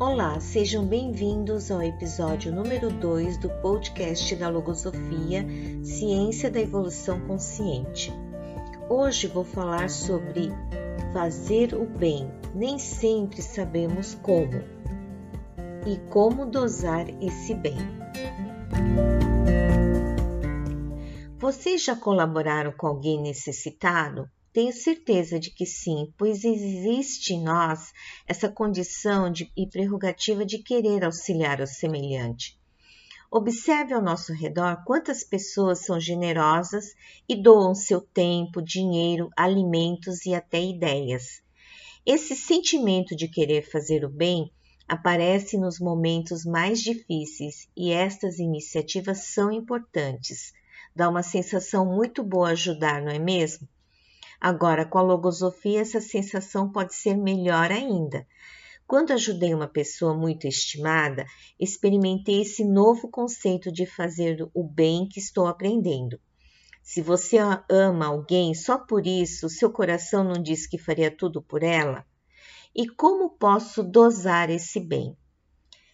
Olá, sejam bem-vindos ao episódio número 2 do podcast da Logosofia Ciência da Evolução Consciente. Hoje vou falar sobre fazer o bem. Nem sempre sabemos como e como dosar esse bem. Vocês já colaboraram com alguém necessitado? Tenho certeza de que sim, pois existe em nós essa condição de, e prerrogativa de querer auxiliar o semelhante. Observe ao nosso redor quantas pessoas são generosas e doam seu tempo, dinheiro, alimentos e até ideias. Esse sentimento de querer fazer o bem aparece nos momentos mais difíceis e estas iniciativas são importantes. Dá uma sensação muito boa ajudar, não é mesmo? Agora, com a logosofia, essa sensação pode ser melhor ainda. Quando ajudei uma pessoa muito estimada, experimentei esse novo conceito de fazer o bem que estou aprendendo. Se você ama alguém só por isso, seu coração não diz que faria tudo por ela? E como posso dosar esse bem?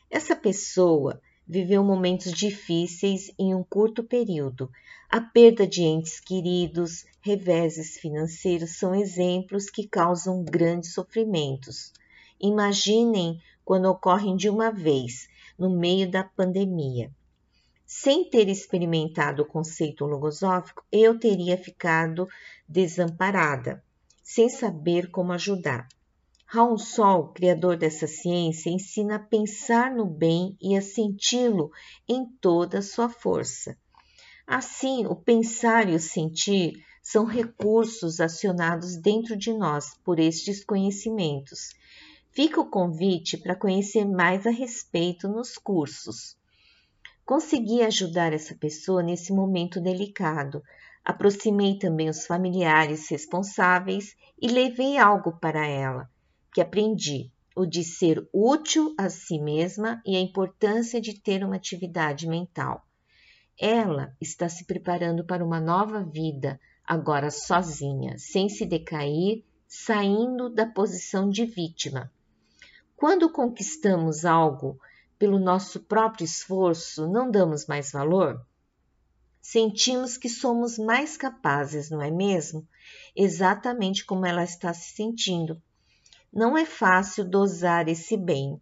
Essa pessoa viveu momentos difíceis em um curto período. A perda de entes queridos, reveses financeiros são exemplos que causam grandes sofrimentos. Imaginem quando ocorrem de uma vez, no meio da pandemia. Sem ter experimentado o conceito logosófico, eu teria ficado desamparada, sem saber como ajudar. Raul Sol, criador dessa ciência, ensina a pensar no bem e a senti-lo em toda a sua força. Assim, o pensar e o sentir são recursos acionados dentro de nós por estes conhecimentos. Fica o convite para conhecer mais a respeito nos cursos. Consegui ajudar essa pessoa nesse momento delicado. Aproximei também os familiares responsáveis e levei algo para ela que aprendi o de ser útil a si mesma e a importância de ter uma atividade mental. Ela está se preparando para uma nova vida, agora sozinha, sem se decair, saindo da posição de vítima. Quando conquistamos algo pelo nosso próprio esforço, não damos mais valor? Sentimos que somos mais capazes, não é mesmo? Exatamente como ela está se sentindo. Não é fácil dosar esse bem.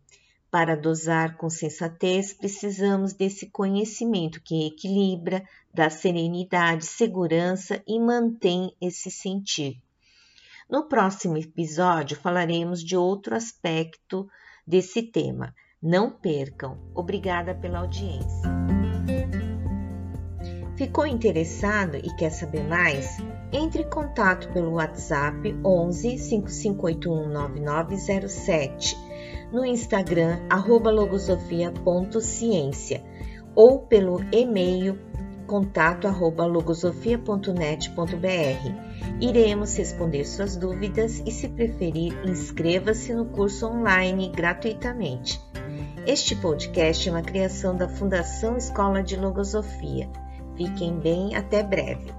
Para dosar com sensatez, precisamos desse conhecimento que equilibra, dá serenidade, segurança e mantém esse sentir. No próximo episódio falaremos de outro aspecto desse tema. Não percam. Obrigada pela audiência. Ficou interessado e quer saber mais? Entre em contato pelo WhatsApp 11 5581 9907, no Instagram logosofia.ciência ou pelo e-mail contato arroba logosofia.net.br. Iremos responder suas dúvidas e, se preferir, inscreva-se no curso online gratuitamente. Este podcast é uma criação da Fundação Escola de Logosofia. Fiquem bem, até breve.